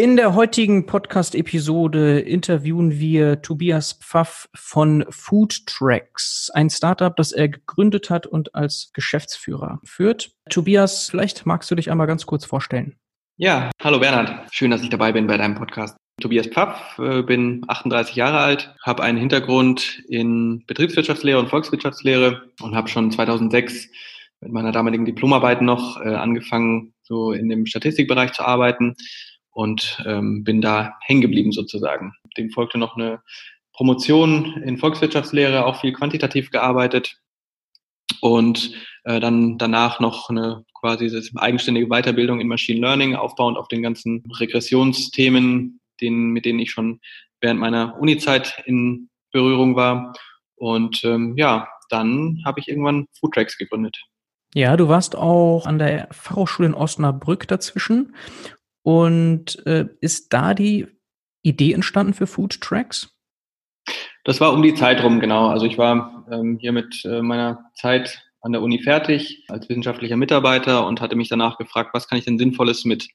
In der heutigen Podcast-Episode interviewen wir Tobias Pfaff von Food Tracks, ein Startup, das er gegründet hat und als Geschäftsführer führt. Tobias, vielleicht magst du dich einmal ganz kurz vorstellen. Ja, hallo Bernhard. Schön, dass ich dabei bin bei deinem Podcast. Tobias Pfaff, äh, bin 38 Jahre alt, habe einen Hintergrund in Betriebswirtschaftslehre und Volkswirtschaftslehre und habe schon 2006 mit meiner damaligen Diplomarbeit noch äh, angefangen, so in dem Statistikbereich zu arbeiten und ähm, bin da hängen geblieben sozusagen. Dem folgte noch eine Promotion in Volkswirtschaftslehre, auch viel quantitativ gearbeitet und äh, dann danach noch eine quasi eigenständige Weiterbildung in Machine Learning, aufbauend auf den ganzen Regressionsthemen, denen, mit denen ich schon während meiner Uni-Zeit in Berührung war. Und ähm, ja, dann habe ich irgendwann Foodtracks gegründet. Ja, du warst auch an der Fachhochschule in Osnabrück dazwischen und äh, ist da die Idee entstanden für Food Tracks? Das war um die Zeit rum, genau. Also ich war ähm, hier mit äh, meiner Zeit an der Uni fertig als wissenschaftlicher Mitarbeiter und hatte mich danach gefragt, was kann ich denn Sinnvolles mit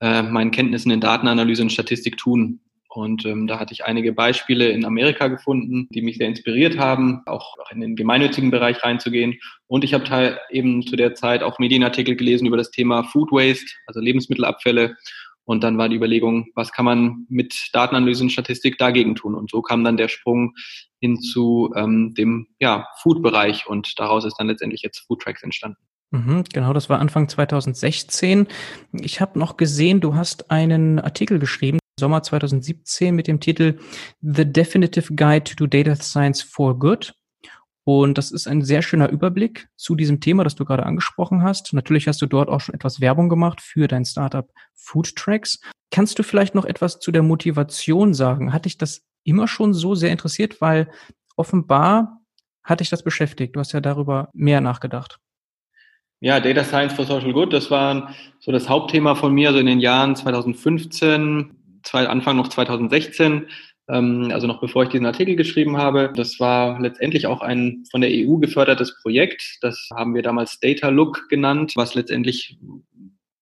äh, meinen Kenntnissen in Datenanalyse und Statistik tun. Und ähm, da hatte ich einige Beispiele in Amerika gefunden, die mich sehr inspiriert haben, auch in den gemeinnützigen Bereich reinzugehen. Und ich habe eben zu der Zeit auch Medienartikel gelesen über das Thema Food Waste, also Lebensmittelabfälle. Und dann war die Überlegung, was kann man mit Datenanalyse und Statistik dagegen tun? Und so kam dann der Sprung hin zu ähm, dem ja, Food-Bereich und daraus ist dann letztendlich jetzt Food Tracks entstanden. Mhm, genau, das war Anfang 2016. Ich habe noch gesehen, du hast einen Artikel geschrieben, Sommer 2017 mit dem Titel The Definitive Guide to Data Science for Good. Und das ist ein sehr schöner Überblick zu diesem Thema, das du gerade angesprochen hast. Natürlich hast du dort auch schon etwas Werbung gemacht für dein Startup Food Tracks. Kannst du vielleicht noch etwas zu der Motivation sagen? Hat dich das immer schon so sehr interessiert? Weil offenbar hat dich das beschäftigt. Du hast ja darüber mehr nachgedacht. Ja, Data Science for Social Good, das war so das Hauptthema von mir, so in den Jahren 2015, Anfang noch 2016, ähm, also noch bevor ich diesen Artikel geschrieben habe. Das war letztendlich auch ein von der EU gefördertes Projekt. Das haben wir damals Data Look genannt, was letztendlich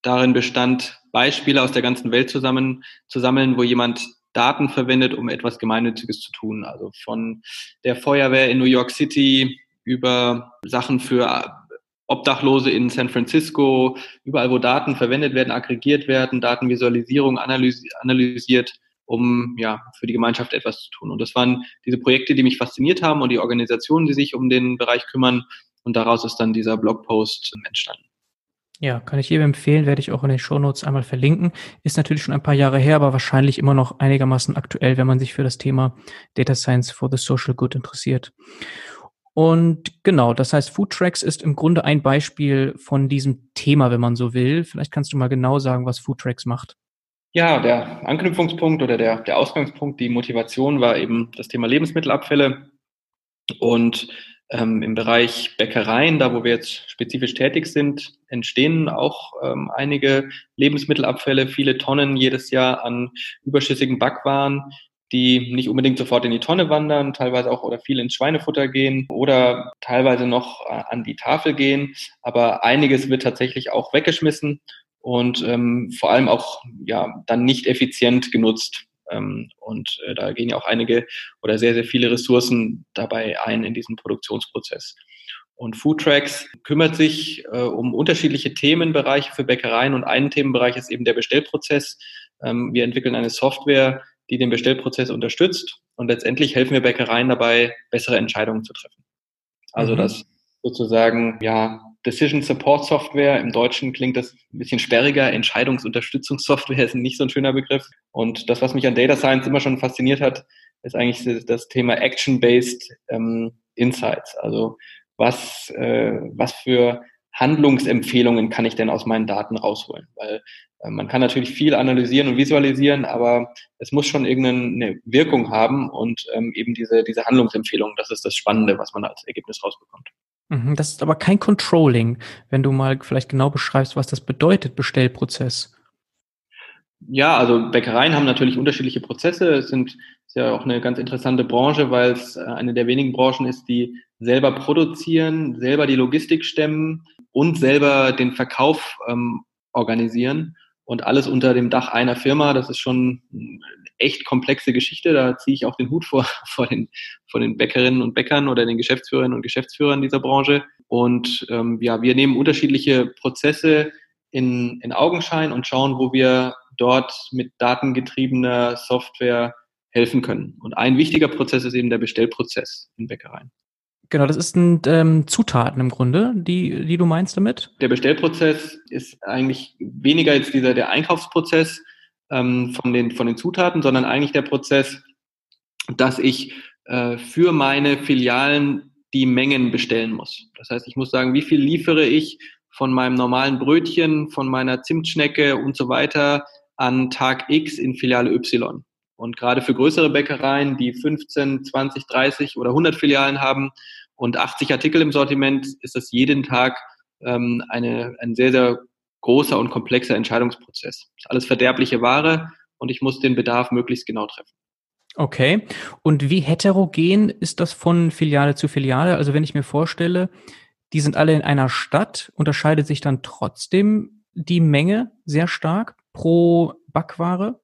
darin bestand, Beispiele aus der ganzen Welt zusammen zu sammeln, wo jemand Daten verwendet, um etwas Gemeinnütziges zu tun. Also von der Feuerwehr in New York City über Sachen für Obdachlose in San Francisco, überall, wo Daten verwendet werden, aggregiert werden, Datenvisualisierung analysi analysiert, um ja für die Gemeinschaft etwas zu tun. Und das waren diese Projekte, die mich fasziniert haben und die Organisationen, die sich um den Bereich kümmern. Und daraus ist dann dieser Blogpost entstanden. Ja, kann ich jedem empfehlen, werde ich auch in den Shownotes einmal verlinken. Ist natürlich schon ein paar Jahre her, aber wahrscheinlich immer noch einigermaßen aktuell, wenn man sich für das Thema Data Science for the Social Good interessiert. Und genau, das heißt, Food Tracks ist im Grunde ein Beispiel von diesem Thema, wenn man so will. Vielleicht kannst du mal genau sagen, was Food Tracks macht. Ja, der Anknüpfungspunkt oder der, der Ausgangspunkt, die Motivation war eben das Thema Lebensmittelabfälle. Und ähm, im Bereich Bäckereien, da wo wir jetzt spezifisch tätig sind, entstehen auch ähm, einige Lebensmittelabfälle, viele Tonnen jedes Jahr an überschüssigen Backwaren, die nicht unbedingt sofort in die Tonne wandern, teilweise auch oder viel ins Schweinefutter gehen oder teilweise noch äh, an die Tafel gehen. Aber einiges wird tatsächlich auch weggeschmissen und ähm, vor allem auch ja dann nicht effizient genutzt. Ähm, und äh, da gehen ja auch einige oder sehr, sehr viele Ressourcen dabei ein in diesen Produktionsprozess. Und Foodtracks kümmert sich äh, um unterschiedliche Themenbereiche für Bäckereien und ein Themenbereich ist eben der Bestellprozess. Ähm, wir entwickeln eine Software, die den Bestellprozess unterstützt. Und letztendlich helfen wir Bäckereien dabei, bessere Entscheidungen zu treffen. Also mhm. das sozusagen, ja, Decision Support Software. Im Deutschen klingt das ein bisschen sperriger. Entscheidungsunterstützungssoftware ist nicht so ein schöner Begriff. Und das, was mich an Data Science immer schon fasziniert hat, ist eigentlich das Thema Action-Based ähm, Insights. Also was, äh, was für Handlungsempfehlungen kann ich denn aus meinen Daten rausholen? Weil man kann natürlich viel analysieren und visualisieren, aber es muss schon irgendeine Wirkung haben und ähm, eben diese, diese Handlungsempfehlung, das ist das Spannende, was man als Ergebnis rausbekommt. Mhm, das ist aber kein Controlling, wenn du mal vielleicht genau beschreibst, was das bedeutet, Bestellprozess. Ja, also Bäckereien haben natürlich unterschiedliche Prozesse. Es sind ist ja auch eine ganz interessante Branche, weil es äh, eine der wenigen Branchen ist, die selber produzieren, selber die Logistik stemmen und selber den Verkauf ähm, organisieren und alles unter dem Dach einer Firma. Das ist schon echt komplexe Geschichte. Da ziehe ich auch den Hut vor, vor, den, vor den Bäckerinnen und Bäckern oder den Geschäftsführerinnen und Geschäftsführern dieser Branche. Und ähm, ja, wir nehmen unterschiedliche Prozesse in, in Augenschein und schauen, wo wir dort mit datengetriebener Software helfen können. Und ein wichtiger Prozess ist eben der Bestellprozess in Bäckereien. Genau, das sind ähm, Zutaten im Grunde, die, die du meinst damit? Der Bestellprozess ist eigentlich weniger jetzt dieser der Einkaufsprozess ähm, von, den, von den Zutaten, sondern eigentlich der Prozess, dass ich äh, für meine Filialen die Mengen bestellen muss. Das heißt, ich muss sagen, wie viel liefere ich von meinem normalen Brötchen, von meiner Zimtschnecke und so weiter an Tag X in Filiale Y. Und gerade für größere Bäckereien, die 15, 20, 30 oder 100 Filialen haben und 80 Artikel im Sortiment, ist das jeden Tag ähm, eine, ein sehr, sehr großer und komplexer Entscheidungsprozess. Das ist alles verderbliche Ware und ich muss den Bedarf möglichst genau treffen. Okay. Und wie heterogen ist das von Filiale zu Filiale? Also wenn ich mir vorstelle, die sind alle in einer Stadt, unterscheidet sich dann trotzdem die Menge sehr stark pro Backware?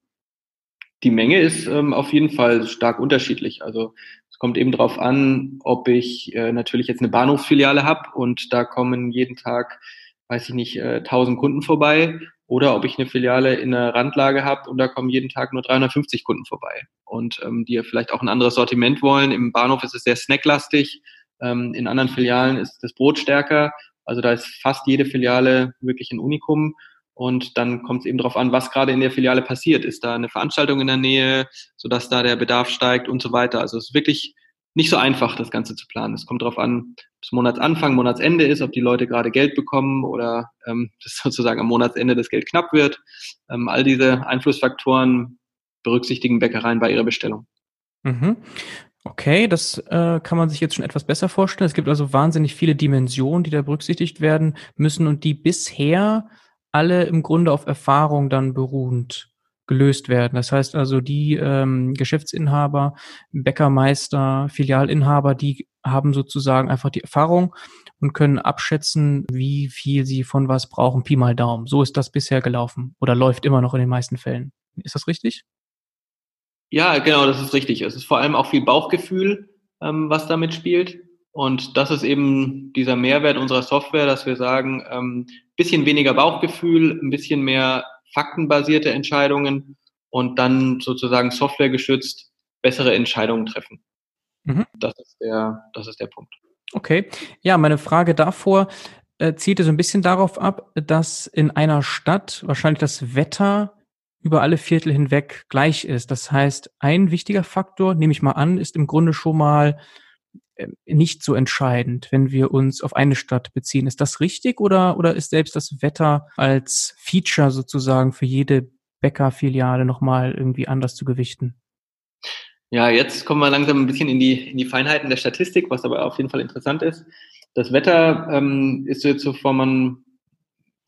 Die Menge ist ähm, auf jeden Fall stark unterschiedlich. Also es kommt eben darauf an, ob ich äh, natürlich jetzt eine Bahnhofsfiliale habe und da kommen jeden Tag, weiß ich nicht, äh, 1000 Kunden vorbei oder ob ich eine Filiale in einer Randlage habe und da kommen jeden Tag nur 350 Kunden vorbei und ähm, die vielleicht auch ein anderes Sortiment wollen. Im Bahnhof ist es sehr snacklastig, ähm, in anderen Filialen ist das Brot stärker. Also da ist fast jede Filiale wirklich ein Unikum. Und dann kommt es eben darauf an, was gerade in der Filiale passiert. Ist da eine Veranstaltung in der Nähe, sodass da der Bedarf steigt und so weiter. Also es ist wirklich nicht so einfach, das Ganze zu planen. Es kommt darauf an, ob es Monatsanfang, Monatsende ist, ob die Leute gerade Geld bekommen oder ähm, dass sozusagen am Monatsende das Geld knapp wird. Ähm, all diese Einflussfaktoren berücksichtigen Bäckereien bei ihrer Bestellung. Mhm. Okay, das äh, kann man sich jetzt schon etwas besser vorstellen. Es gibt also wahnsinnig viele Dimensionen, die da berücksichtigt werden müssen und die bisher alle im Grunde auf Erfahrung dann beruhend gelöst werden. Das heißt also, die ähm, Geschäftsinhaber, Bäckermeister, Filialinhaber, die haben sozusagen einfach die Erfahrung und können abschätzen, wie viel sie von was brauchen. Pi mal Daumen. So ist das bisher gelaufen oder läuft immer noch in den meisten Fällen. Ist das richtig? Ja, genau, das ist richtig. Es ist vor allem auch viel Bauchgefühl, ähm, was damit spielt. Und das ist eben dieser Mehrwert unserer Software, dass wir sagen, ähm, bisschen weniger Bauchgefühl, ein bisschen mehr faktenbasierte Entscheidungen und dann sozusagen softwaregestützt bessere Entscheidungen treffen. Mhm. Das ist der, das ist der Punkt. Okay. Ja, meine Frage davor äh, zielte so ein bisschen darauf ab, dass in einer Stadt wahrscheinlich das Wetter über alle Viertel hinweg gleich ist. Das heißt, ein wichtiger Faktor, nehme ich mal an, ist im Grunde schon mal nicht so entscheidend, wenn wir uns auf eine Stadt beziehen. Ist das richtig oder, oder ist selbst das Wetter als Feature sozusagen für jede Bäckerfiliale nochmal irgendwie anders zu gewichten? Ja, jetzt kommen wir langsam ein bisschen in die, in die Feinheiten der Statistik, was aber auf jeden Fall interessant ist. Das Wetter ähm, ist jetzt so vom,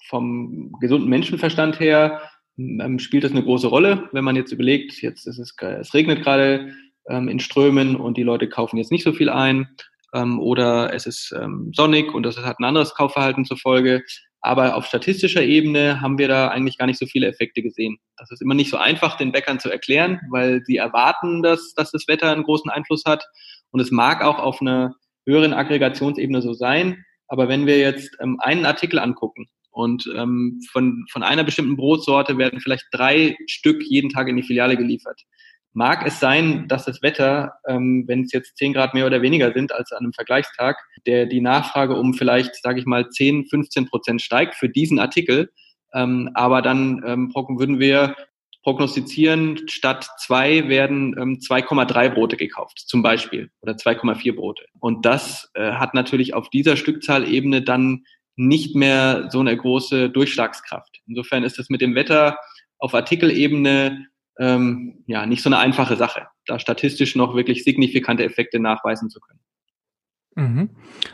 vom gesunden Menschenverstand her, ähm, spielt das eine große Rolle. Wenn man jetzt überlegt, jetzt ist es, es regnet gerade, ähm, in Strömen und die Leute kaufen jetzt nicht so viel ein ähm, oder es ist ähm, sonnig und das hat ein anderes Kaufverhalten zur Folge. Aber auf statistischer Ebene haben wir da eigentlich gar nicht so viele Effekte gesehen. Das ist immer nicht so einfach, den Bäckern zu erklären, weil sie erwarten, dass, dass das Wetter einen großen Einfluss hat. Und es mag auch auf einer höheren Aggregationsebene so sein. Aber wenn wir jetzt ähm, einen Artikel angucken und ähm, von, von einer bestimmten Brotsorte werden vielleicht drei Stück jeden Tag in die Filiale geliefert, mag es sein, dass das Wetter, ähm, wenn es jetzt 10 Grad mehr oder weniger sind als an einem Vergleichstag, der die Nachfrage um vielleicht, sage ich mal, 10, 15 Prozent steigt für diesen Artikel. Ähm, aber dann ähm, würden wir prognostizieren, statt zwei werden ähm, 2,3 Brote gekauft, zum Beispiel, oder 2,4 Brote. Und das äh, hat natürlich auf dieser Stückzahlebene dann nicht mehr so eine große Durchschlagskraft. Insofern ist es mit dem Wetter auf Artikelebene ähm, ja nicht so eine einfache Sache, da statistisch noch wirklich signifikante Effekte nachweisen zu können. Mhm.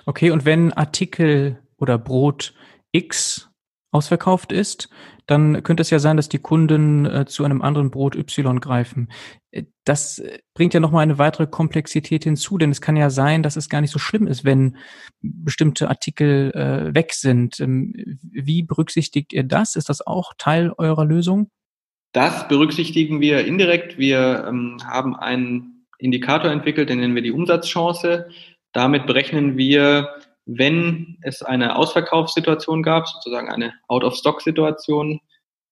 Okay, und wenn Artikel oder Brot X ausverkauft ist, dann könnte es ja sein, dass die Kunden äh, zu einem anderen Brot Y greifen. Äh, das äh, bringt ja nochmal eine weitere Komplexität hinzu, denn es kann ja sein, dass es gar nicht so schlimm ist, wenn bestimmte Artikel äh, weg sind. Ähm, wie berücksichtigt ihr das? Ist das auch Teil eurer Lösung? Das berücksichtigen wir indirekt. Wir ähm, haben einen Indikator entwickelt, den nennen wir die Umsatzchance. Damit berechnen wir, wenn es eine Ausverkaufssituation gab, sozusagen eine Out-of-Stock-Situation,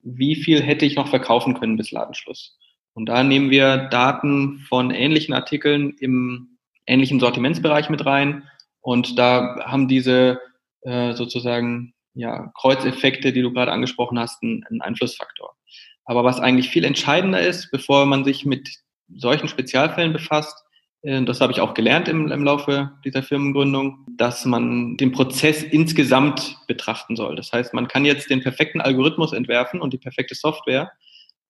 wie viel hätte ich noch verkaufen können bis Ladenschluss? Und da nehmen wir Daten von ähnlichen Artikeln im ähnlichen Sortimentsbereich mit rein. Und da haben diese äh, sozusagen ja, Kreuzeffekte, die du gerade angesprochen hast, einen, einen Einflussfaktor. Aber was eigentlich viel entscheidender ist, bevor man sich mit solchen Spezialfällen befasst, äh, das habe ich auch gelernt im, im Laufe dieser Firmengründung, dass man den Prozess insgesamt betrachten soll. Das heißt, man kann jetzt den perfekten Algorithmus entwerfen und die perfekte Software,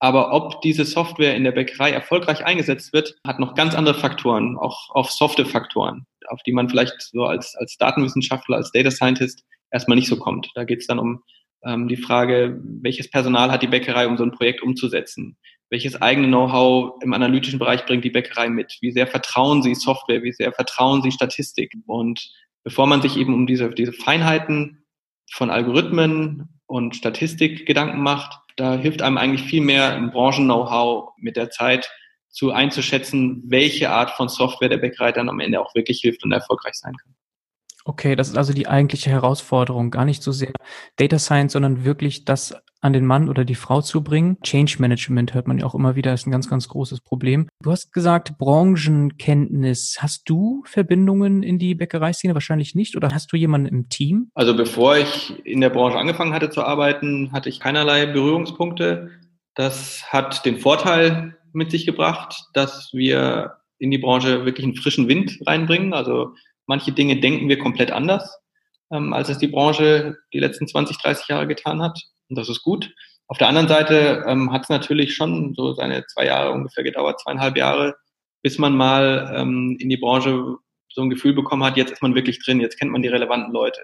aber ob diese Software in der Bäckerei erfolgreich eingesetzt wird, hat noch ganz andere Faktoren, auch auf softe Faktoren, auf die man vielleicht so als, als Datenwissenschaftler, als Data Scientist erstmal nicht so kommt. Da geht es dann um ähm, die Frage, welches Personal hat die Bäckerei, um so ein Projekt umzusetzen? welches eigene Know-how im analytischen Bereich bringt die Bäckerei mit? Wie sehr vertrauen sie Software? Wie sehr vertrauen sie Statistik? Und bevor man sich eben um diese, diese Feinheiten von Algorithmen und Statistik Gedanken macht, da hilft einem eigentlich viel mehr im Branchen-Know-how mit der Zeit zu einzuschätzen, welche Art von Software der Bäckerei dann am Ende auch wirklich hilft und erfolgreich sein kann. Okay, das ist also die eigentliche Herausforderung. Gar nicht so sehr Data Science, sondern wirklich das an den Mann oder die Frau zu bringen. Change Management hört man ja auch immer wieder, ist ein ganz, ganz großes Problem. Du hast gesagt, Branchenkenntnis. Hast du Verbindungen in die Bäckereiszene? Wahrscheinlich nicht. Oder hast du jemanden im Team? Also bevor ich in der Branche angefangen hatte zu arbeiten, hatte ich keinerlei Berührungspunkte. Das hat den Vorteil mit sich gebracht, dass wir in die Branche wirklich einen frischen Wind reinbringen. Also Manche Dinge denken wir komplett anders, ähm, als es die Branche die letzten 20, 30 Jahre getan hat. Und das ist gut. Auf der anderen Seite ähm, hat es natürlich schon so seine zwei Jahre ungefähr gedauert, zweieinhalb Jahre, bis man mal ähm, in die Branche so ein Gefühl bekommen hat, jetzt ist man wirklich drin, jetzt kennt man die relevanten Leute.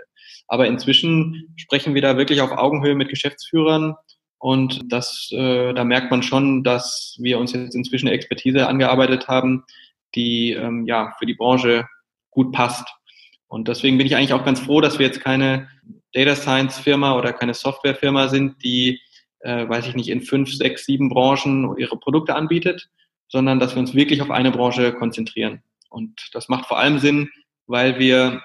Aber inzwischen sprechen wir da wirklich auf Augenhöhe mit Geschäftsführern und das, äh, da merkt man schon, dass wir uns jetzt inzwischen Expertise angearbeitet haben, die ähm, ja für die Branche gut passt. Und deswegen bin ich eigentlich auch ganz froh, dass wir jetzt keine Data Science Firma oder keine Software Firma sind, die, äh, weiß ich nicht, in fünf, sechs, sieben Branchen ihre Produkte anbietet, sondern dass wir uns wirklich auf eine Branche konzentrieren. Und das macht vor allem Sinn, weil wir,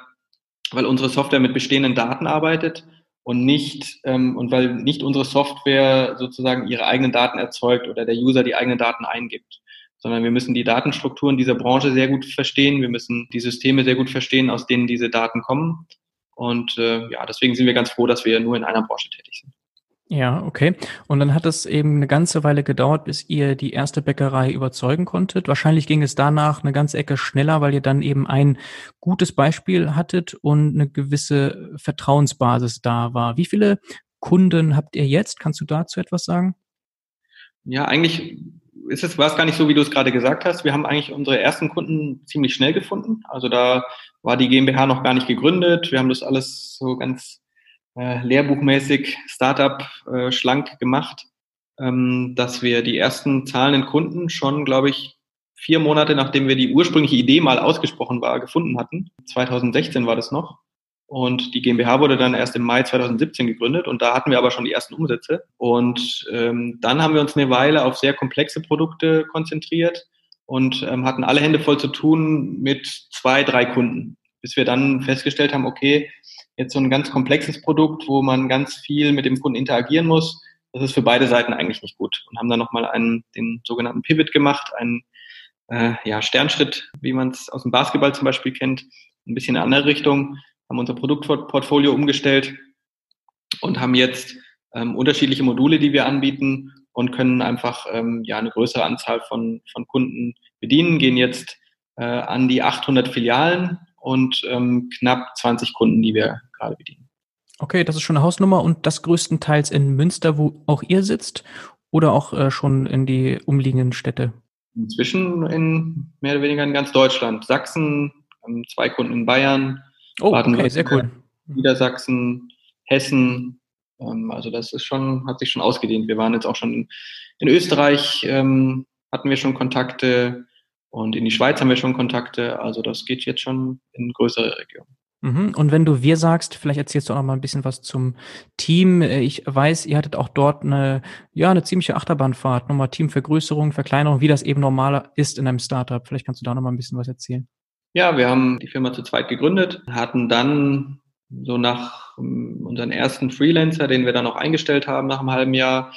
weil unsere Software mit bestehenden Daten arbeitet und nicht ähm, und weil nicht unsere Software sozusagen ihre eigenen Daten erzeugt oder der User die eigenen Daten eingibt sondern wir müssen die Datenstrukturen dieser Branche sehr gut verstehen. Wir müssen die Systeme sehr gut verstehen, aus denen diese Daten kommen. Und äh, ja, deswegen sind wir ganz froh, dass wir nur in einer Branche tätig sind. Ja, okay. Und dann hat es eben eine ganze Weile gedauert, bis ihr die erste Bäckerei überzeugen konntet. Wahrscheinlich ging es danach eine ganze Ecke schneller, weil ihr dann eben ein gutes Beispiel hattet und eine gewisse Vertrauensbasis da war. Wie viele Kunden habt ihr jetzt? Kannst du dazu etwas sagen? Ja, eigentlich ist es, war es gar nicht so, wie du es gerade gesagt hast. Wir haben eigentlich unsere ersten Kunden ziemlich schnell gefunden. Also da war die GmbH noch gar nicht gegründet. Wir haben das alles so ganz äh, lehrbuchmäßig, Startup äh, schlank gemacht, ähm, dass wir die ersten zahlenden Kunden schon, glaube ich, vier Monate nachdem wir die ursprüngliche Idee mal ausgesprochen war, gefunden hatten. 2016 war das noch. Und die GmbH wurde dann erst im Mai 2017 gegründet und da hatten wir aber schon die ersten Umsätze. Und ähm, dann haben wir uns eine Weile auf sehr komplexe Produkte konzentriert und ähm, hatten alle Hände voll zu tun mit zwei, drei Kunden, bis wir dann festgestellt haben, okay, jetzt so ein ganz komplexes Produkt, wo man ganz viel mit dem Kunden interagieren muss, das ist für beide Seiten eigentlich nicht gut. Und haben dann nochmal einen, den sogenannten Pivot gemacht, einen äh, ja, Sternschritt, wie man es aus dem Basketball zum Beispiel kennt, ein bisschen in eine andere Richtung haben unser Produktportfolio umgestellt und haben jetzt ähm, unterschiedliche Module, die wir anbieten und können einfach ähm, ja eine größere Anzahl von, von Kunden bedienen, gehen jetzt äh, an die 800 Filialen und ähm, knapp 20 Kunden, die wir gerade bedienen. Okay, das ist schon eine Hausnummer und das größtenteils in Münster, wo auch ihr sitzt oder auch äh, schon in die umliegenden Städte? Inzwischen in mehr oder weniger in ganz Deutschland. Sachsen, zwei Kunden in Bayern, oh, okay, sehr cool. Niedersachsen, Hessen. Ähm, also das ist schon, hat sich schon ausgedehnt. Wir waren jetzt auch schon in Österreich, ähm, hatten wir schon Kontakte und in die Schweiz haben wir schon Kontakte. Also das geht jetzt schon in größere Regionen. Mhm. Und wenn du wir sagst, vielleicht erzählst du auch noch mal ein bisschen was zum Team. Ich weiß, ihr hattet auch dort eine, ja, eine ziemliche Achterbahnfahrt, nochmal Teamvergrößerung, Verkleinerung, wie das eben normaler ist in einem Startup. Vielleicht kannst du da noch mal ein bisschen was erzählen. Ja, wir haben die Firma zu zweit gegründet, hatten dann so nach ähm, unseren ersten Freelancer, den wir dann auch eingestellt haben nach einem halben Jahr,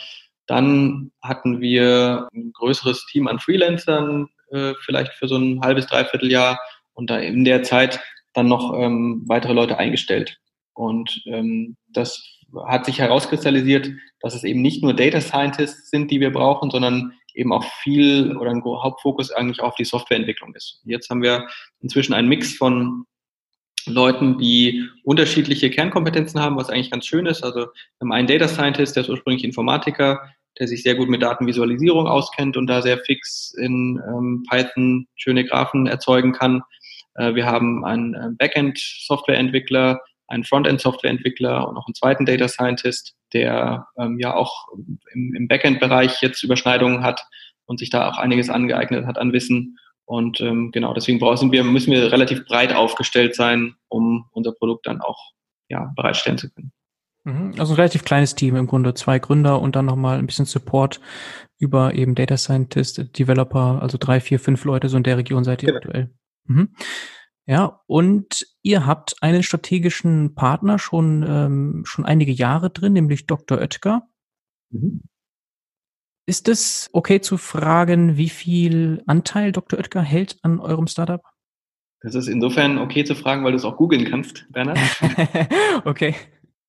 dann hatten wir ein größeres Team an Freelancern, äh, vielleicht für so ein halbes, dreiviertel Jahr und da in der Zeit dann noch ähm, weitere Leute eingestellt. Und ähm, das hat sich herauskristallisiert, dass es eben nicht nur Data Scientists sind, die wir brauchen, sondern eben auch viel oder ein Hauptfokus eigentlich auf die Softwareentwicklung ist. Jetzt haben wir inzwischen einen Mix von Leuten, die unterschiedliche Kernkompetenzen haben, was eigentlich ganz schön ist. Also wir haben einen Data Scientist, der ist ursprünglich Informatiker, der sich sehr gut mit Datenvisualisierung auskennt und da sehr fix in ähm, Python schöne Graphen erzeugen kann. Äh, wir haben einen äh, Backend-Softwareentwickler, einen Frontend-Softwareentwickler und noch einen zweiten Data Scientist, der ähm, ja auch im, im Backend-Bereich jetzt Überschneidungen hat und sich da auch einiges angeeignet hat an Wissen. Und ähm, genau, deswegen brauchen wir, müssen wir relativ breit aufgestellt sein, um unser Produkt dann auch ja, bereitstellen zu können. Mhm. Also ein relativ kleines Team im Grunde, zwei Gründer und dann nochmal ein bisschen Support über eben Data Scientist, Developer, also drei, vier, fünf Leute so in der Region seid ihr genau. aktuell. Mhm. Ja, und ihr habt einen strategischen Partner schon, ähm, schon einige Jahre drin, nämlich Dr. Oetker. Mhm. Ist es okay zu fragen, wie viel Anteil Dr. Oetker hält an eurem Startup? Das ist insofern okay zu fragen, weil du es auch googeln kannst, Bernhard. okay.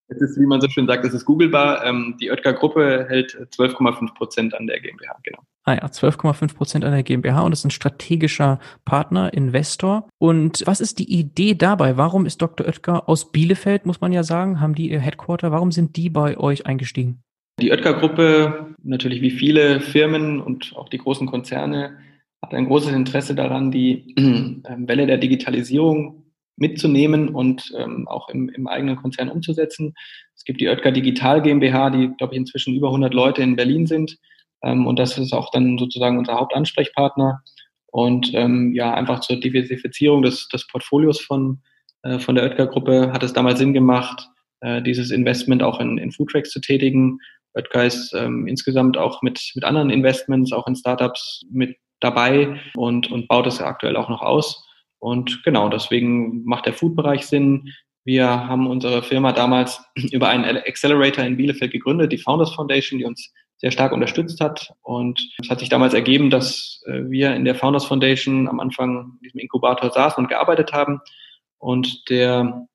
Es ist, wie man so schön sagt, es ist googelbar. Ähm, die Oetker-Gruppe hält 12,5 Prozent an der GmbH, genau. Ah ja, 12,5 Prozent an der GmbH und ist ein strategischer Partner, Investor. Und was ist die Idee dabei? Warum ist Dr. Oetker aus Bielefeld, muss man ja sagen, haben die ihr Headquarter? Warum sind die bei euch eingestiegen? Die Oetker-Gruppe, natürlich wie viele Firmen und auch die großen Konzerne, hat ein großes Interesse daran, die ähm, Welle der Digitalisierung mitzunehmen und ähm, auch im, im eigenen Konzern umzusetzen. Es gibt die Oetker Digital GmbH, die, glaube ich, inzwischen über 100 Leute in Berlin sind. Ähm, und das ist auch dann sozusagen unser Hauptansprechpartner. Und ähm, ja, einfach zur Diversifizierung des, des Portfolios von, äh, von der Oetker-Gruppe hat es damals Sinn gemacht, äh, dieses Investment auch in, in Foodtracks zu tätigen. Oetker ist ähm, insgesamt auch mit, mit anderen Investments, auch in Startups mit dabei und, und baut es aktuell auch noch aus. Und genau, deswegen macht der Food-Bereich Sinn. Wir haben unsere Firma damals über einen Accelerator in Bielefeld gegründet, die Founders Foundation, die uns sehr stark unterstützt hat. Und es hat sich damals ergeben, dass äh, wir in der Founders Foundation am Anfang in diesem Inkubator saßen und gearbeitet haben. Und der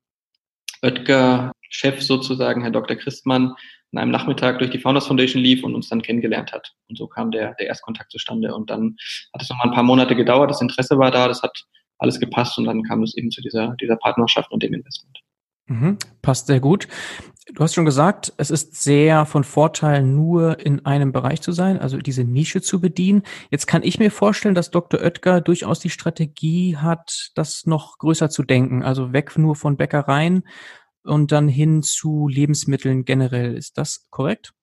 Oetker-Chef sozusagen, Herr Dr. Christmann, an einem Nachmittag durch die Founders Foundation lief und uns dann kennengelernt hat. Und so kam der, der Erstkontakt zustande. Und dann hat es noch mal ein paar Monate gedauert. Das Interesse war da. Das hat alles gepasst und dann kam es eben zu dieser, dieser Partnerschaft und dem Investment. Mhm, passt sehr gut. Du hast schon gesagt, es ist sehr von Vorteil, nur in einem Bereich zu sein, also diese Nische zu bedienen. Jetzt kann ich mir vorstellen, dass Dr. Oetker durchaus die Strategie hat, das noch größer zu denken, also weg nur von Bäckereien und dann hin zu Lebensmitteln generell. Ist das korrekt?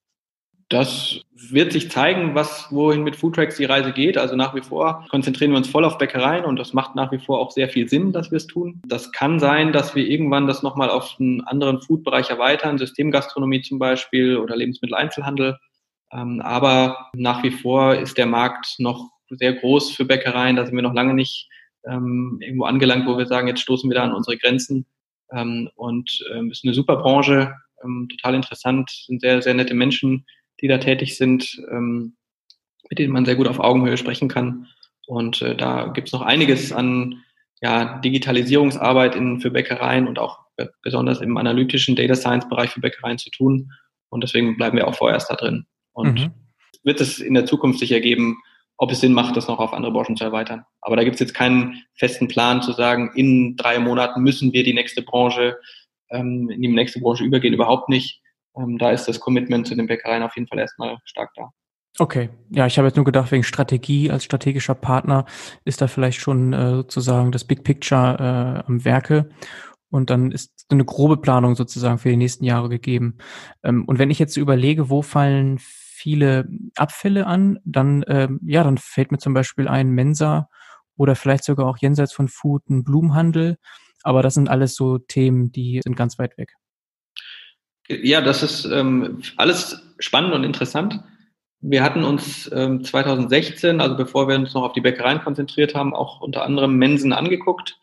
Das wird sich zeigen, was wohin mit Foodtracks die Reise geht. Also nach wie vor konzentrieren wir uns voll auf Bäckereien und das macht nach wie vor auch sehr viel Sinn, dass wir es tun. Das kann sein, dass wir irgendwann das nochmal auf einen anderen Foodbereich erweitern, Systemgastronomie zum Beispiel oder Lebensmitteleinzelhandel. Ähm, aber nach wie vor ist der Markt noch sehr groß für Bäckereien. Da sind wir noch lange nicht ähm, irgendwo angelangt, wo wir sagen, jetzt stoßen wir da an unsere Grenzen. Ähm, und es ist eine super Branche, total interessant, sind sehr, sehr nette Menschen die da tätig sind, ähm, mit denen man sehr gut auf Augenhöhe sprechen kann. Und äh, da gibt es noch einiges an ja, Digitalisierungsarbeit in, für Bäckereien und auch besonders im analytischen Data Science Bereich für Bäckereien zu tun. Und deswegen bleiben wir auch vorerst da drin. Und mhm. wird es in der Zukunft sich ergeben, ob es Sinn macht, das noch auf andere Branchen zu erweitern. Aber da gibt es jetzt keinen festen Plan zu sagen, in drei Monaten müssen wir die nächste Branche ähm, in die nächste Branche übergehen, überhaupt nicht. Ähm, da ist das Commitment zu den Bäckereien auf jeden Fall erstmal stark da. Okay, ja, ich habe jetzt nur gedacht, wegen Strategie als strategischer Partner ist da vielleicht schon äh, sozusagen das Big Picture äh, am Werke und dann ist eine grobe Planung sozusagen für die nächsten Jahre gegeben. Ähm, und wenn ich jetzt überlege, wo fallen viele Abfälle an, dann ähm, ja, dann fällt mir zum Beispiel ein Mensa oder vielleicht sogar auch jenseits von Food ein Blumenhandel. Aber das sind alles so Themen, die sind ganz weit weg. Ja, das ist ähm, alles spannend und interessant. Wir hatten uns ähm, 2016, also bevor wir uns noch auf die Bäckereien konzentriert haben, auch unter anderem Mensen angeguckt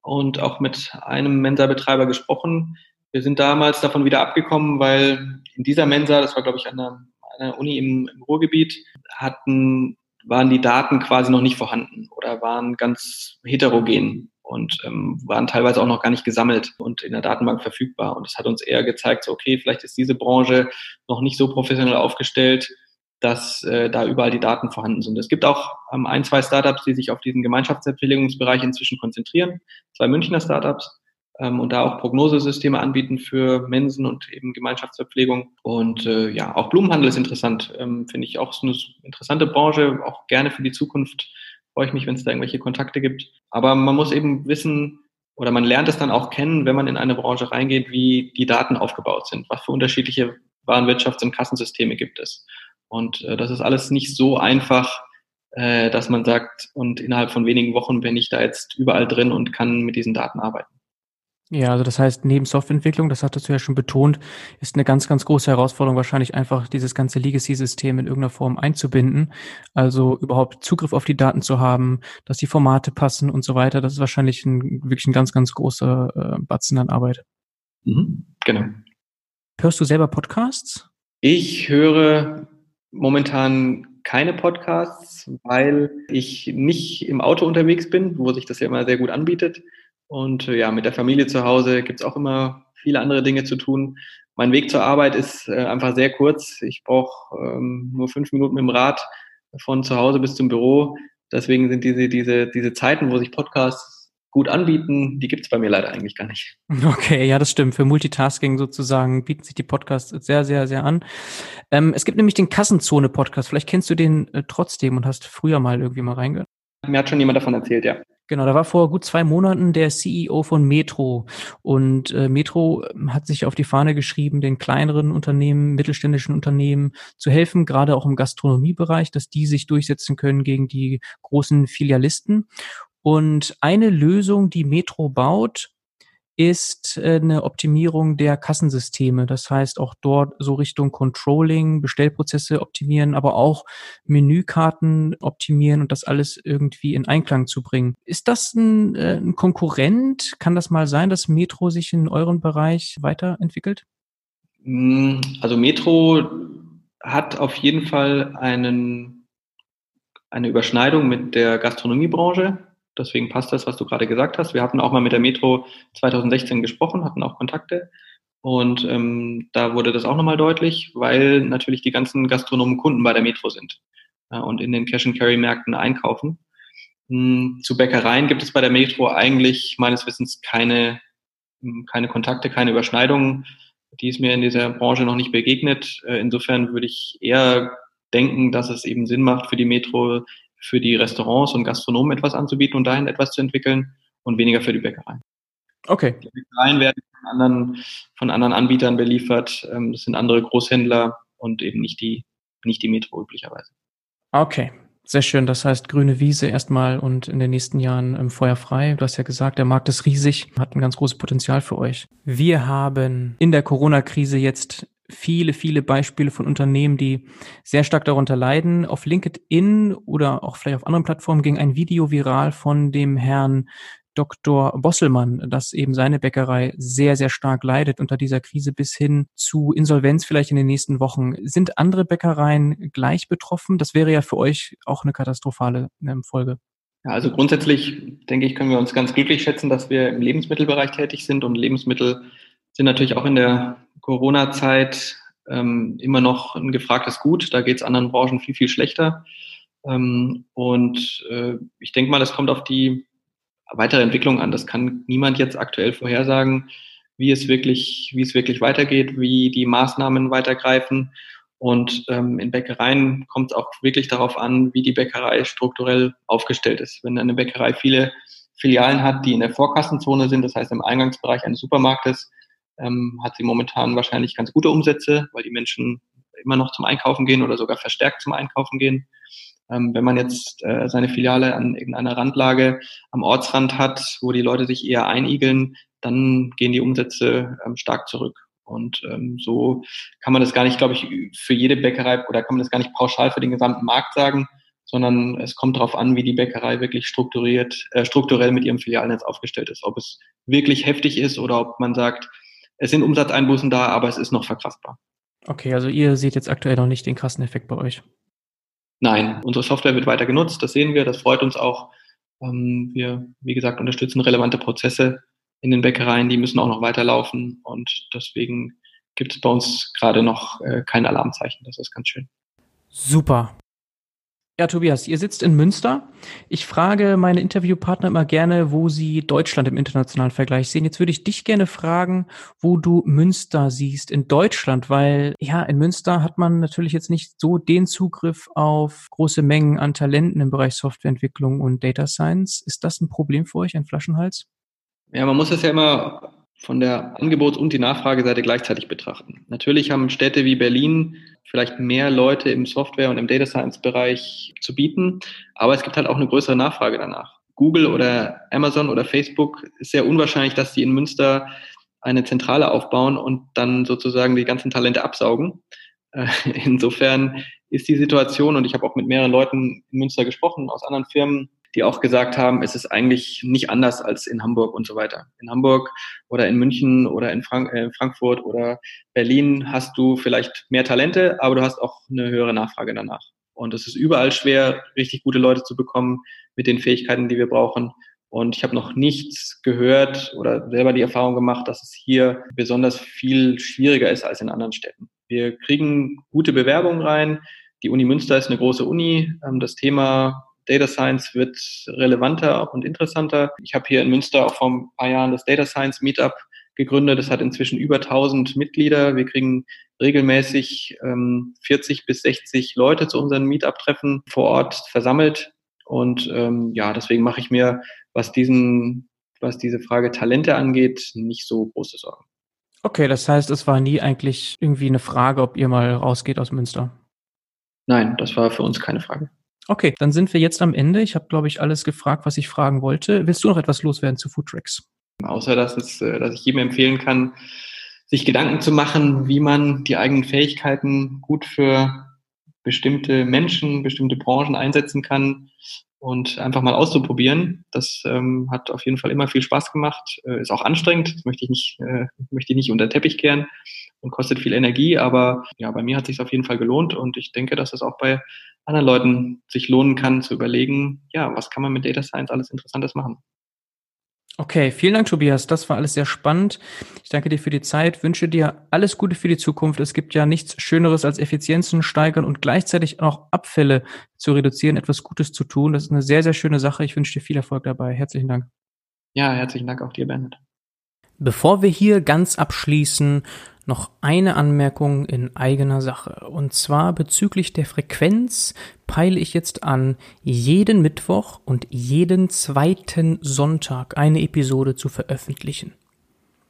und auch mit einem Mensa-Betreiber gesprochen. Wir sind damals davon wieder abgekommen, weil in dieser Mensa, das war glaube ich an einer, einer Uni im, im Ruhrgebiet, hatten, waren die Daten quasi noch nicht vorhanden oder waren ganz heterogen und ähm, waren teilweise auch noch gar nicht gesammelt und in der Datenbank verfügbar. Und das hat uns eher gezeigt, so, okay, vielleicht ist diese Branche noch nicht so professionell aufgestellt, dass äh, da überall die Daten vorhanden sind. Es gibt auch ähm, ein, zwei Startups, die sich auf diesen Gemeinschaftsempfehlungsbereich inzwischen konzentrieren, zwei Münchner Startups ähm, und da auch Prognosesysteme anbieten für Mensen und eben Gemeinschaftsverpflegung. Und äh, ja, auch Blumenhandel ist interessant, ähm, finde ich auch so eine interessante Branche, auch gerne für die Zukunft. Freue ich mich, wenn es da irgendwelche Kontakte gibt. Aber man muss eben wissen, oder man lernt es dann auch kennen, wenn man in eine Branche reingeht, wie die Daten aufgebaut sind, was für unterschiedliche Warenwirtschafts- und Kassensysteme gibt es. Und äh, das ist alles nicht so einfach, äh, dass man sagt, und innerhalb von wenigen Wochen bin ich da jetzt überall drin und kann mit diesen Daten arbeiten. Ja, also das heißt, neben Softwareentwicklung, das hattest du ja schon betont, ist eine ganz, ganz große Herausforderung wahrscheinlich einfach dieses ganze Legacy-System in irgendeiner Form einzubinden. Also überhaupt Zugriff auf die Daten zu haben, dass die Formate passen und so weiter. Das ist wahrscheinlich ein, wirklich ein ganz, ganz großer äh, Batzen an Arbeit. Mhm, genau. Hörst du selber Podcasts? Ich höre momentan keine Podcasts, weil ich nicht im Auto unterwegs bin, wo sich das ja immer sehr gut anbietet. Und äh, ja, mit der Familie zu Hause gibt's auch immer viele andere Dinge zu tun. Mein Weg zur Arbeit ist äh, einfach sehr kurz. Ich brauche ähm, nur fünf Minuten mit dem Rad von zu Hause bis zum Büro. Deswegen sind diese, diese, diese Zeiten, wo sich Podcasts gut anbieten, die gibt es bei mir leider eigentlich gar nicht. Okay, ja, das stimmt. Für Multitasking sozusagen bieten sich die Podcasts sehr, sehr, sehr an. Ähm, es gibt nämlich den Kassenzone-Podcast. Vielleicht kennst du den äh, trotzdem und hast früher mal irgendwie mal reingehört. Mir hat schon jemand davon erzählt, ja. Genau, da war vor gut zwei Monaten der CEO von Metro. Und äh, Metro hat sich auf die Fahne geschrieben, den kleineren Unternehmen, mittelständischen Unternehmen zu helfen, gerade auch im Gastronomiebereich, dass die sich durchsetzen können gegen die großen Filialisten. Und eine Lösung, die Metro baut, ist äh, eine Optimierung der Kassensysteme. Das heißt auch dort so Richtung Controlling, Bestellprozesse optimieren, aber auch Menükarten optimieren und das alles irgendwie in Einklang zu bringen. Ist das ein, äh, ein Konkurrent? Kann das mal sein, dass Metro sich in euren Bereich weiterentwickelt? Mm, also Metro hat auf jeden Fall einen, eine Überschneidung mit der Gastronomiebranche. Deswegen passt das, was du gerade gesagt hast. Wir hatten auch mal mit der Metro 2016 gesprochen, hatten auch Kontakte. Und ähm, da wurde das auch nochmal deutlich, weil natürlich die ganzen Gastronomen Kunden bei der Metro sind äh, und in den Cash-and-Carry-Märkten einkaufen. Hm, zu Bäckereien gibt es bei der Metro eigentlich meines Wissens keine, hm, keine Kontakte, keine Überschneidungen. Die ist mir in dieser Branche noch nicht begegnet. Äh, insofern würde ich eher denken, dass es eben Sinn macht für die Metro, für die Restaurants und Gastronomen etwas anzubieten und dahin etwas zu entwickeln und weniger für die Bäckereien. Okay. Die Bäckereien werden von anderen, von anderen Anbietern beliefert. Ähm, das sind andere Großhändler und eben nicht die, nicht die Metro üblicherweise. Okay. Sehr schön. Das heißt, grüne Wiese erstmal und in den nächsten Jahren ähm, feuerfrei. Du hast ja gesagt, der Markt ist riesig, hat ein ganz großes Potenzial für euch. Wir haben in der Corona-Krise jetzt viele, viele Beispiele von Unternehmen, die sehr stark darunter leiden. Auf LinkedIn oder auch vielleicht auf anderen Plattformen ging ein Video viral von dem Herrn Dr. Bosselmann, dass eben seine Bäckerei sehr, sehr stark leidet unter dieser Krise bis hin zu Insolvenz vielleicht in den nächsten Wochen. Sind andere Bäckereien gleich betroffen? Das wäre ja für euch auch eine katastrophale ähm, Folge. Ja, also grundsätzlich denke ich, können wir uns ganz glücklich schätzen, dass wir im Lebensmittelbereich tätig sind und Lebensmittel sind natürlich auch in der Corona-Zeit ähm, immer noch ein gefragtes Gut. Da geht es anderen Branchen viel, viel schlechter. Ähm, und äh, ich denke mal, es kommt auf die weitere Entwicklung an. Das kann niemand jetzt aktuell vorhersagen, wie es wirklich, wie es wirklich weitergeht, wie die Maßnahmen weitergreifen. Und ähm, in Bäckereien kommt es auch wirklich darauf an, wie die Bäckerei strukturell aufgestellt ist. Wenn eine Bäckerei viele Filialen hat, die in der Vorkassenzone sind, das heißt im Eingangsbereich eines Supermarktes, ähm, hat sie momentan wahrscheinlich ganz gute Umsätze, weil die Menschen immer noch zum Einkaufen gehen oder sogar verstärkt zum Einkaufen gehen. Ähm, wenn man jetzt äh, seine Filiale an irgendeiner Randlage am Ortsrand hat, wo die Leute sich eher einigeln, dann gehen die Umsätze ähm, stark zurück. Und ähm, so kann man das gar nicht, glaube ich, für jede Bäckerei oder kann man das gar nicht pauschal für den gesamten Markt sagen, sondern es kommt darauf an, wie die Bäckerei wirklich strukturiert, äh, strukturell mit ihrem Filialnetz aufgestellt ist. Ob es wirklich heftig ist oder ob man sagt, es sind Umsatzeinbußen da, aber es ist noch verkraftbar. Okay, also ihr seht jetzt aktuell noch nicht den krassen Effekt bei euch. Nein, unsere Software wird weiter genutzt, das sehen wir, das freut uns auch. Ähm, wir, wie gesagt, unterstützen relevante Prozesse in den Bäckereien, die müssen auch noch weiterlaufen und deswegen gibt es bei uns gerade noch äh, kein Alarmzeichen. Das ist ganz schön. Super. Ja, Tobias, ihr sitzt in Münster. Ich frage meine Interviewpartner immer gerne, wo sie Deutschland im internationalen Vergleich sehen. Jetzt würde ich dich gerne fragen, wo du Münster siehst in Deutschland, weil ja, in Münster hat man natürlich jetzt nicht so den Zugriff auf große Mengen an Talenten im Bereich Softwareentwicklung und Data Science. Ist das ein Problem für euch, ein Flaschenhals? Ja, man muss es ja immer von der Angebots- und die Nachfrageseite gleichzeitig betrachten. Natürlich haben Städte wie Berlin vielleicht mehr Leute im Software- und im Data Science-Bereich zu bieten, aber es gibt halt auch eine größere Nachfrage danach. Google oder Amazon oder Facebook ist sehr unwahrscheinlich, dass die in Münster eine Zentrale aufbauen und dann sozusagen die ganzen Talente absaugen. Äh, insofern ist die Situation, und ich habe auch mit mehreren Leuten in Münster gesprochen aus anderen Firmen, die auch gesagt haben, es ist eigentlich nicht anders als in Hamburg und so weiter. In Hamburg oder in München oder in Frank äh, Frankfurt oder Berlin hast du vielleicht mehr Talente, aber du hast auch eine höhere Nachfrage danach. Und es ist überall schwer, richtig gute Leute zu bekommen mit den Fähigkeiten, die wir brauchen. Und ich habe noch nichts gehört oder selber die Erfahrung gemacht, dass es hier besonders viel schwieriger ist als in anderen Städten. Wir kriegen gute Bewerbungen rein. Die Uni Münster ist eine große Uni. Ähm, das Thema Data Science wird relevanter und interessanter. Ich habe hier in Münster auch vor ein paar Jahren das Data Science Meetup gegründet. Das hat inzwischen über 1000 Mitglieder. Wir kriegen regelmäßig ähm, 40 bis 60 Leute zu unseren Meetup-Treffen vor Ort versammelt. Und ähm, ja, deswegen mache ich mir, was diesen, was diese Frage Talente angeht, nicht so große Sorgen. Okay, das heißt, es war nie eigentlich irgendwie eine Frage, ob ihr mal rausgeht aus Münster. Nein, das war für uns keine Frage. Okay, dann sind wir jetzt am Ende. Ich habe, glaube ich, alles gefragt, was ich fragen wollte. Willst du noch etwas loswerden zu Foodtracks? Außer, dass, es, äh, dass ich jedem empfehlen kann, sich Gedanken zu machen, wie man die eigenen Fähigkeiten gut für bestimmte Menschen, bestimmte Branchen einsetzen kann und einfach mal auszuprobieren. Das ähm, hat auf jeden Fall immer viel Spaß gemacht, äh, ist auch anstrengend, das möchte ich nicht, äh, möchte ich nicht unter Teppich kehren und kostet viel Energie, aber ja, bei mir hat sich auf jeden Fall gelohnt und ich denke, dass es auch bei anderen Leuten sich lohnen kann, zu überlegen, ja, was kann man mit Data Science alles Interessantes machen. Okay, vielen Dank, Tobias. Das war alles sehr spannend. Ich danke dir für die Zeit, wünsche dir alles Gute für die Zukunft. Es gibt ja nichts Schöneres als Effizienzen steigern und gleichzeitig auch Abfälle zu reduzieren, etwas Gutes zu tun. Das ist eine sehr, sehr schöne Sache. Ich wünsche dir viel Erfolg dabei. Herzlichen Dank. Ja, herzlichen Dank auch dir, Bernhard. Bevor wir hier ganz abschließen, noch eine Anmerkung in eigener Sache. Und zwar bezüglich der Frequenz peile ich jetzt an, jeden Mittwoch und jeden zweiten Sonntag eine Episode zu veröffentlichen.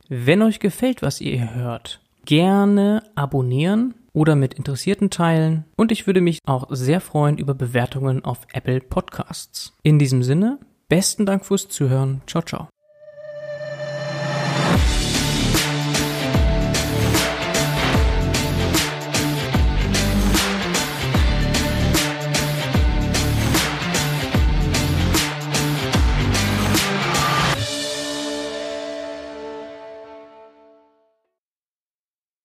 Wenn euch gefällt, was ihr hört, gerne abonnieren oder mit Interessierten teilen. Und ich würde mich auch sehr freuen über Bewertungen auf Apple Podcasts. In diesem Sinne, besten Dank fürs Zuhören. Ciao, ciao.